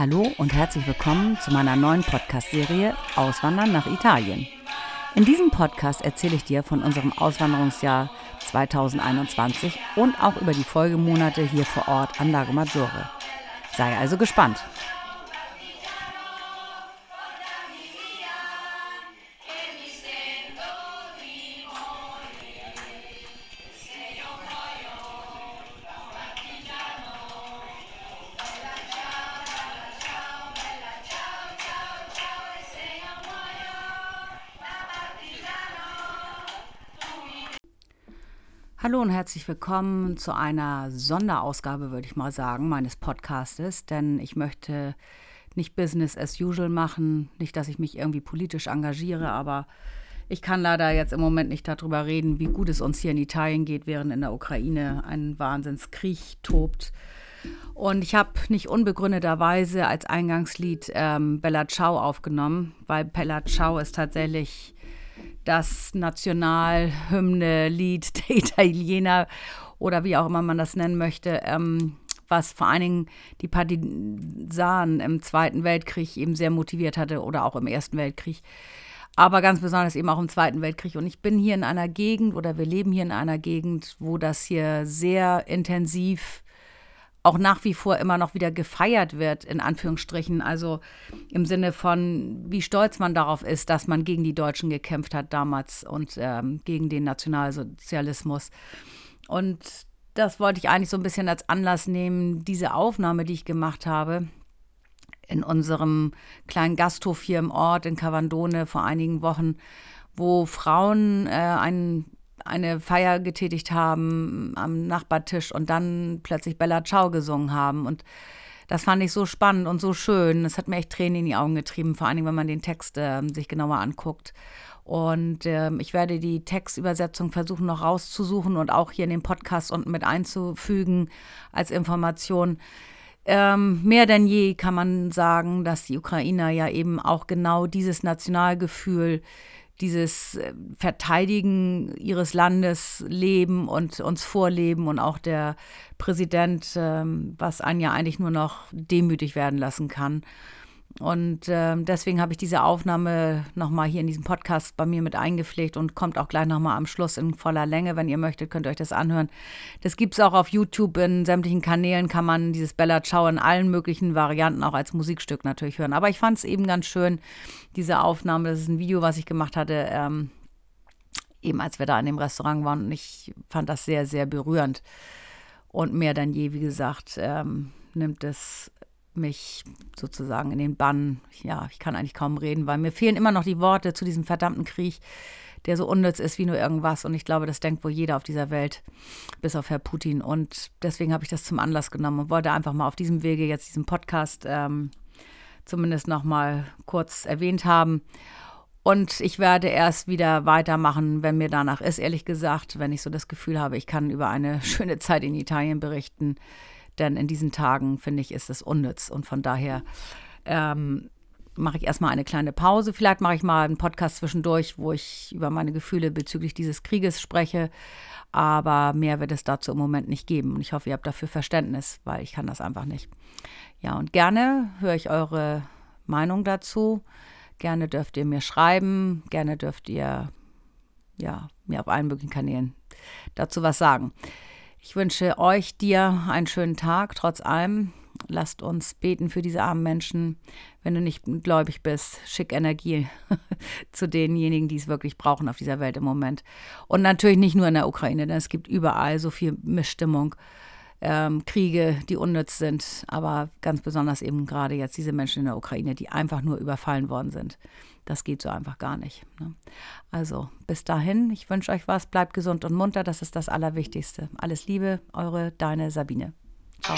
Hallo und herzlich willkommen zu meiner neuen Podcast-Serie Auswandern nach Italien. In diesem Podcast erzähle ich dir von unserem Auswanderungsjahr 2021 und auch über die Folgemonate hier vor Ort an Lago Maggiore. Sei also gespannt. Hallo und herzlich willkommen zu einer Sonderausgabe, würde ich mal sagen, meines Podcastes, denn ich möchte nicht Business as usual machen, nicht, dass ich mich irgendwie politisch engagiere, aber ich kann leider jetzt im Moment nicht darüber reden, wie gut es uns hier in Italien geht, während in der Ukraine ein Wahnsinnskrieg tobt. Und ich habe nicht unbegründeterweise als Eingangslied ähm, Bella Ciao aufgenommen, weil Bella Ciao ist tatsächlich das Nationalhymne-Lied der Italiener oder wie auch immer man das nennen möchte, ähm, was vor allen Dingen die Partisanen im Zweiten Weltkrieg eben sehr motiviert hatte oder auch im Ersten Weltkrieg. Aber ganz besonders eben auch im Zweiten Weltkrieg. Und ich bin hier in einer Gegend oder wir leben hier in einer Gegend, wo das hier sehr intensiv auch nach wie vor immer noch wieder gefeiert wird, in Anführungsstrichen. Also im Sinne von, wie stolz man darauf ist, dass man gegen die Deutschen gekämpft hat damals und ähm, gegen den Nationalsozialismus. Und das wollte ich eigentlich so ein bisschen als Anlass nehmen, diese Aufnahme, die ich gemacht habe, in unserem kleinen Gasthof hier im Ort in Cavandone vor einigen Wochen, wo Frauen äh, einen eine Feier getätigt haben am Nachbartisch und dann plötzlich Bella Ciao gesungen haben. Und das fand ich so spannend und so schön. Das hat mir echt Tränen in die Augen getrieben, vor allem wenn man den Text äh, sich genauer anguckt. Und äh, ich werde die Textübersetzung versuchen noch rauszusuchen und auch hier in den Podcast unten mit einzufügen als Information. Ähm, mehr denn je kann man sagen, dass die Ukrainer ja eben auch genau dieses Nationalgefühl dieses äh, Verteidigen ihres Landes leben und uns vorleben und auch der Präsident, ähm, was einen ja eigentlich nur noch demütig werden lassen kann. Und äh, deswegen habe ich diese Aufnahme nochmal hier in diesem Podcast bei mir mit eingepflegt und kommt auch gleich nochmal am Schluss in voller Länge. Wenn ihr möchtet, könnt ihr euch das anhören. Das gibt es auch auf YouTube, in sämtlichen Kanälen kann man dieses Bella Ciao in allen möglichen Varianten auch als Musikstück natürlich hören. Aber ich fand es eben ganz schön, diese Aufnahme. Das ist ein Video, was ich gemacht hatte, ähm, eben als wir da in dem Restaurant waren. Und ich fand das sehr, sehr berührend. Und mehr denn je, wie gesagt, ähm, nimmt es mich sozusagen in den Bann. Ja, ich kann eigentlich kaum reden, weil mir fehlen immer noch die Worte zu diesem verdammten Krieg, der so unnütz ist wie nur irgendwas. Und ich glaube, das denkt wohl jeder auf dieser Welt, bis auf Herr Putin. Und deswegen habe ich das zum Anlass genommen und wollte einfach mal auf diesem Wege jetzt diesen Podcast ähm, zumindest noch mal kurz erwähnt haben. Und ich werde erst wieder weitermachen, wenn mir danach ist, ehrlich gesagt, wenn ich so das Gefühl habe, ich kann über eine schöne Zeit in Italien berichten denn in diesen Tagen, finde ich, ist es unnütz. Und von daher ähm, mache ich erstmal eine kleine Pause. Vielleicht mache ich mal einen Podcast zwischendurch, wo ich über meine Gefühle bezüglich dieses Krieges spreche. Aber mehr wird es dazu im Moment nicht geben. Und ich hoffe, ihr habt dafür Verständnis, weil ich kann das einfach nicht. Ja, und gerne höre ich eure Meinung dazu. Gerne dürft ihr mir schreiben. Gerne dürft ihr ja, mir auf allen möglichen Kanälen dazu was sagen. Ich wünsche euch, dir einen schönen Tag, trotz allem. Lasst uns beten für diese armen Menschen. Wenn du nicht gläubig bist, schick Energie zu denjenigen, die es wirklich brauchen auf dieser Welt im Moment. Und natürlich nicht nur in der Ukraine, denn es gibt überall so viel Missstimmung ähm, Kriege, die unnütz sind, aber ganz besonders eben gerade jetzt diese Menschen in der Ukraine, die einfach nur überfallen worden sind. Das geht so einfach gar nicht. Ne? Also bis dahin, ich wünsche euch was, bleibt gesund und munter, das ist das Allerwichtigste. Alles Liebe, eure, deine Sabine. Ciao.